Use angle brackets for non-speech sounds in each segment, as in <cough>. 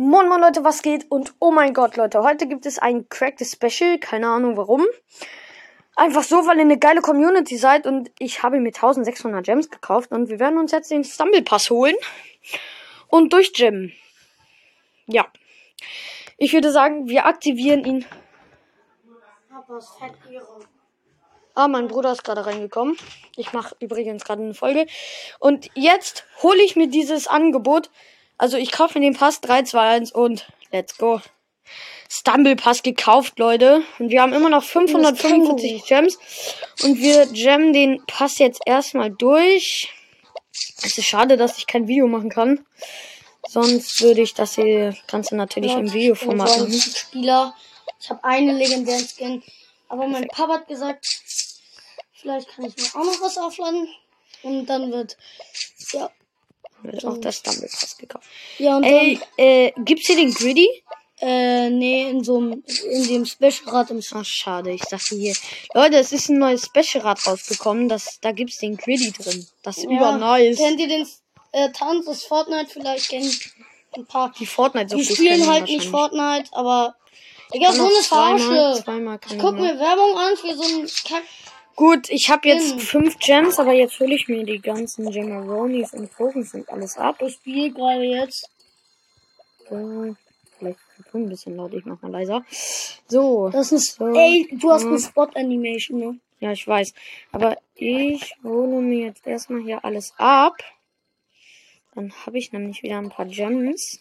Moin Moin Leute, was geht? Und oh mein Gott Leute, heute gibt es ein Cracked Special, keine Ahnung warum. Einfach so, weil ihr eine geile Community seid und ich habe mir 1600 Gems gekauft und wir werden uns jetzt den Stumble Pass holen und durchgemmen. Ja. Ich würde sagen, wir aktivieren ihn. Ah, mein Bruder ist gerade reingekommen. Ich mache übrigens gerade eine Folge. Und jetzt hole ich mir dieses Angebot. Also ich kaufe mir den Pass 3, 2, 1 und let's go. Stumble Pass gekauft, Leute. Und wir haben immer noch 545 Gems. Und wir gemmen den Pass jetzt erstmal durch. Es ist schade, dass ich kein Video machen kann. Sonst würde ich das hier Ganze natürlich im Videoformat machen. Spieler. Ich habe eine legendären Skin. Aber mein Papa hat gesagt, vielleicht kann ich mir auch noch was aufladen. Und dann wird, ja. Wird auch der Stumble Pass gekauft. Ja, und Ey, äh, gibt's hier den Gritty? dann, äh, nee, in so einem, in dem Special-Rad im Ach, schade. Ich dachte hier. Leute, es ist ein neues Special-Rad rausgekommen. Das, da gibt's den Gritty drin. Das ist Ja. übernice. Kennt ihr den äh, Tanz aus Fortnite? Vielleicht kennen ein paar. Die Fortnite so Die spielen halt nicht Fortnite, aber. Digga, so eine Zweimal, Verarsche. zweimal kann Ich ich guck mir Werbung an für so einen Kack. Gut, ich habe jetzt fünf Gems, aber jetzt hole ich mir die ganzen Gemaronis und Tokens und alles ab. Das Spiel gerade jetzt. So, vielleicht ein bisschen laut, ich mach mal leiser. So, Das ist. So. Ey, du hast Ja. eine Spot-Animation, ne? ja, ich weiß. Aber ich hole mir jetzt erstmal hier alles ab. Dann habe ich nämlich wieder ein paar Gems.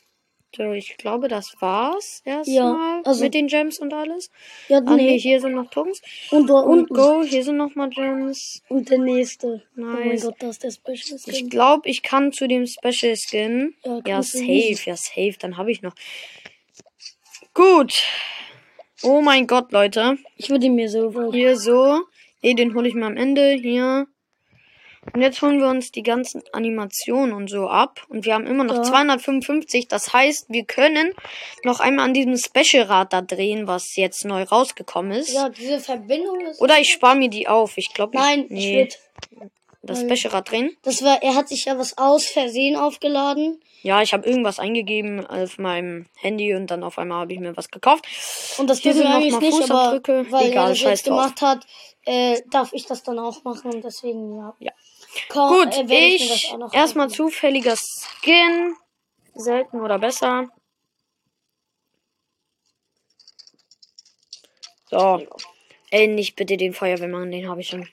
Ich glaube, das war's erstmal also- mit den Gems und alles. Ja, Ah, nee, nee. hier sind noch Tokens. Und da Und unten. go, hier sind noch mal Gems. Und der nächste. Oh mein Nice. Gott, das ist der Special Ich Skin. glaube, ich kann zu dem Special Skin. Ja, Ja, safe, nicht. ja, safe. Dann habe ich noch. Gut. Oh mein Gott, Leute. Ich würde ihn mir so. Hier so. Ey, den hole ich mir am Ende. Hier. Und jetzt holen wir uns die ganzen Animationen und so ab. Und wir haben immer noch Ja. 255. Das heißt, wir können noch einmal an diesem Special-Rad da drehen, was jetzt neu rausgekommen ist. Ja, diese Verbindung ist. Oder ich spare mir die auf. Ich glaube, Nein, ich, ich nee, würde. das Special-Rad drehen. Das war, er hat sich ja was aus Versehen aufgeladen. Ja, ich habe irgendwas eingegeben auf meinem Handy und dann auf einmal habe ich mir was gekauft. Und das dürfen wir eigentlich nicht, aber Fußabdrücke. weil Egal, er das gemacht hat, äh, darf ich das dann auch machen und deswegen ja. Ja. Komm, Gut, äh, ich, ich erstmal zufälliger Skin. Selten oder besser. So. Ey, nicht bitte den Feuerwehrmann, den habe ich schon.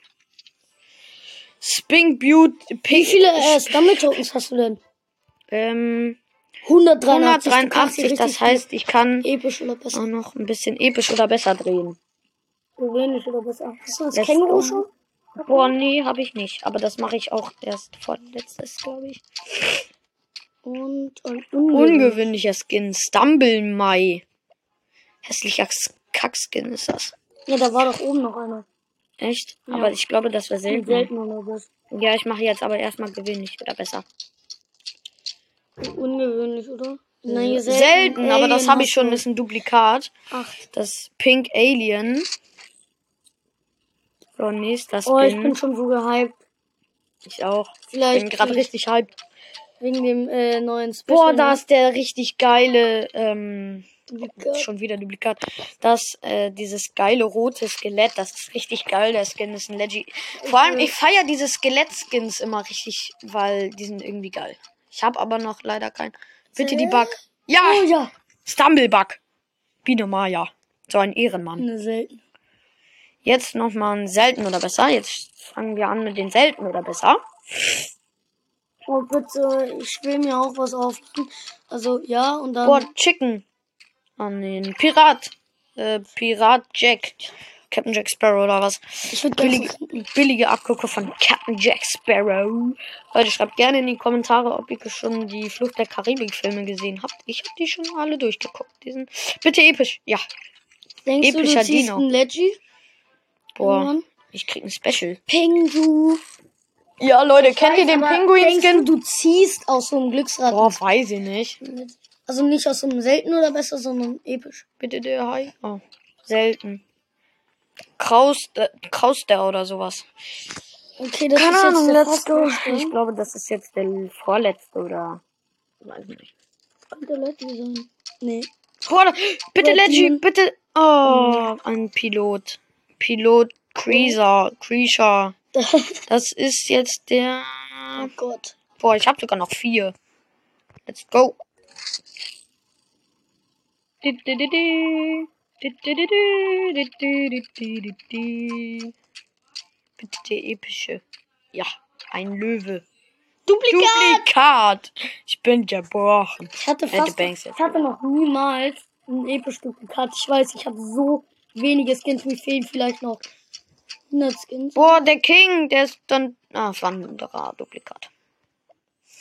Spink Beauty. Wie viele äh, Stumble Tokens hast du denn? Ähm, 183. Du kannst die 183, das heißt, ich kann episch oder besser. auch noch ein bisschen episch oder besser drehen. Wenig oder besser. Hast du das Känguru schon? Boah, nee, habe ich nicht. Aber das mache ich auch erst vorletztes, glaube ich. Und ein ungewöhnlich. Ungewöhnlicher Skin. Stumble Mai. Hässlicher Kackskin ist das. Ja, da war doch oben noch einer. Echt? Ja. Aber ich glaube, das wäre selten. Selten oder was? Ja, ich mache jetzt aber erstmal gewöhnlich oder besser. Ungewöhnlich, oder? Nein, selten, aber das habe ich schon. Das ist ein Duplikat. Acht. Das Pink Alien. So, nächster Oh, ich Skin. bin schon so gehypt. ich auch. Ich Vielleicht bin gerade ich richtig hyped. wegen dem äh, neuen Special. Boah, da ne? ist der richtig geile, ähm, Duplikat. schon wieder Duplikat. Das, äh, dieses geile rote Skelett, das ist richtig geil. Der Skin ist ein Legit. Vor allem, ich feiere diese Skelett-Skins immer richtig, weil die sind irgendwie geil. Ich habe aber noch leider keinen. Bitte die Bug. Ja, Oh ja. Stumblebug. Biene Maya. So ein Ehrenmann. Eine selten. Jetzt nochmal ein selten oder besser. Jetzt fangen wir an mit den selten oder besser. Oh bitte, ich will mir auch was aufladen. Also ja, und dann. Boah, Chicken. Ah, nee, ein Pirat. Äh, Pirat Jack. Captain Jack Sparrow oder was? ich würde Billige, gerne. billige Abgucke von Captain Jack Sparrow. Leute, schreibt gerne in die Kommentare, ob ihr schon die Flucht der Karibik-Filme gesehen habt. Ich habe die schon alle durchgeguckt. Die sind bitte episch. Ja. Denkst du, du epischer ziehst Dino. Leggy? Boah, ich krieg ein Special. Pingu. Ja, Leute, kennt ihr den Pinguin-Skin? Du, du ziehst aus so einem Glücksrad? Boah, weiß ich nicht. Also nicht aus so einem selten oder besser, sondern episch. Bitte der Hai. Oh, selten. Kraus, äh, Krauster oder sowas. Okay, das Keine ist Ahnung, jetzt der let's go. Postbus, Ich glaube, das ist jetzt der vorletzte oder. Weiß nicht. Könnte Leggy sein. Nee. Da- bitte Leggy, bitte. Oh, ein Pilot. Pilot Creaser, Creature. <laughs> Das ist jetzt der. oh Gott. Boah, ich habe sogar noch vier. Let's go. Bitte epische. Ja, ein Löwe. Duplikat! Duplikat. Ich bin gebrochen. Ich hatte fast, ich hatte noch niemals ein episch Duplikat. Ich weiß, ich habe so wenige Skins. Mir fehlen vielleicht noch 100 Skins. Boah, der King, der ist dann. Ah, war ein anderer Duplikat.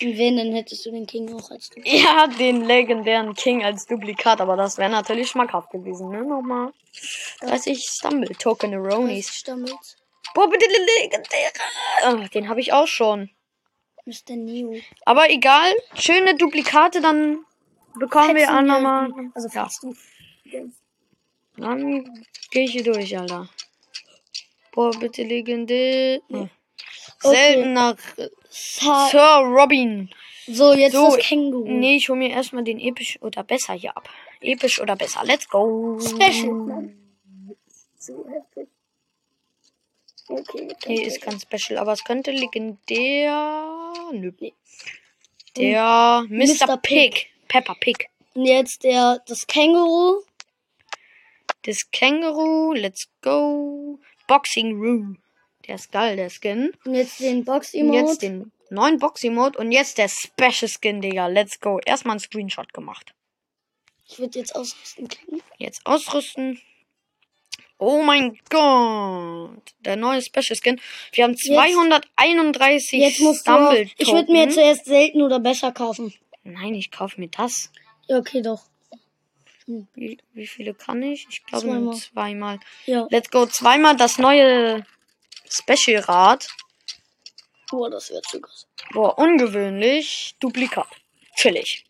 Wen, dann hättest du den King auch als Duplikat. Ja, den legendären King als Duplikat, aber das wäre natürlich schmackhaft gewesen, ne? Nochmal. 30 Stumble Token Aronis. Boah, bitte der legendäre. Ah, den habe ich auch schon. Mr. Neo. Aber egal, schöne Duplikate, dann bekommen wir auch nochmal. Also, Ja, du. Dann gehe ich hier durch, Alter. Boah, bitte legendär. Hm. Okay. Seltener Sir Robin. so, jetzt So, das Känguru. Nee, ich hole mir erstmal den episch oder besser hier ab. Episch oder besser. Let's go. Special. So heftig. Okay, Nee, ist kein Special, aber es könnte legendär. Nö. Nee. Der Mr. Mr. Pig. Pepper Pig. Und jetzt der, das Känguru. Das Känguru. Let's go. Boxing Room. Der ist geil, der Skin. Und jetzt den Und Box-Emote. jetzt den neuen Boxing-Mode. Und jetzt der Special Skin, Digga. Let's go. Erstmal einen Screenshot gemacht. Ich würde jetzt ausrüsten. Jetzt ausrüsten. Oh mein Gott. Der neue Special Skin. Wir haben 231 Jetzt. Auf, Stumble ich würde mir zuerst selten oder besser kaufen. Nein, ich kaufe mir das. Ja, okay, doch. Wie, wie viele kann ich? Ich glaube nur Zweimal. Ja. Let's go. Zweimal das neue Special Rad. Boah, das wird zu krass. Boah, ungewöhnlich. Duplikat. Chillig.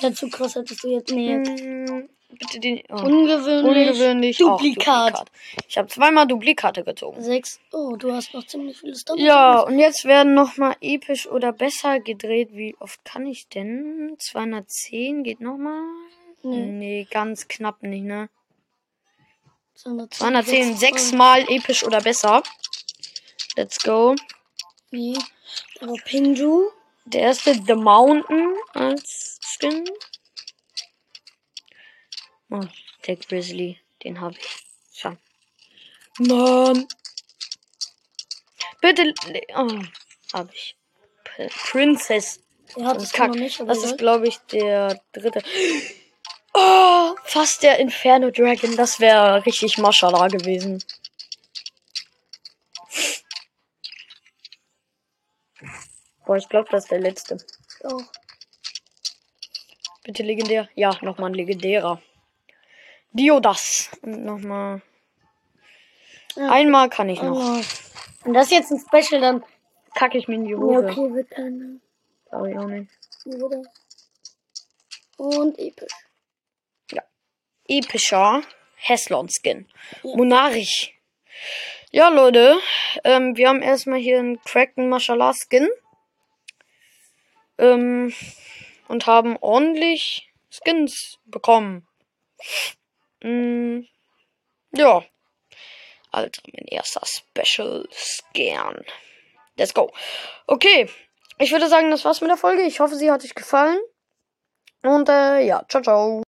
Ja, zu krass hättest du jetzt. Nee. Mm, bitte den. Oh. Ungewöhnlich. Ungewöhnlich. auch Duplikat. Ich habe zweimal Duplikate gezogen. Sechs. Oh, du hast noch ziemlich viele Stumble. Ja, und jetzt werden nochmal episch oder besser gedreht. Wie oft kann ich denn? 210 geht nochmal? Nee. Nee, ganz knapp nicht, ne? 210. 210, sechsmal episch oder besser. Let's go. Nee. Aber Pinju. Der erste The Mountain als Skin. Oh, der Grizzly. Den habe ich. Schau. Mann. Bitte. Oh, habe ich. P Princess. Aber Das egal. ist, glaube ich, der dritte. Oh, fast der Inferno Dragon. Das wäre richtig Mashallah gewesen. Boah, ich glaube, das ist der letzte. auch. Bitte legendär. Ja, nochmal ein legendärer. Diodas. Und nochmal. Ja. Einmal kann ich noch. Oh. Und das ist jetzt ein Special, dann. Kacke ich mir in die Ja, Hose. okay, wird keine. Glaube ich auch nicht. Oder? Und episch. Epischer Heslon-Skin. Ja. Monarch. Ja, Leute. Ähm, wir haben erstmal hier einen Kraken Mashallah Skin. Ähm, und haben ordentlich Skins bekommen. Mm, ja. Alter, mein erster Special Scan. Let's go. Okay. Ich würde sagen, das war's mit der Folge. Ich hoffe, sie hat euch gefallen. Und äh, ja, ciao, ciao.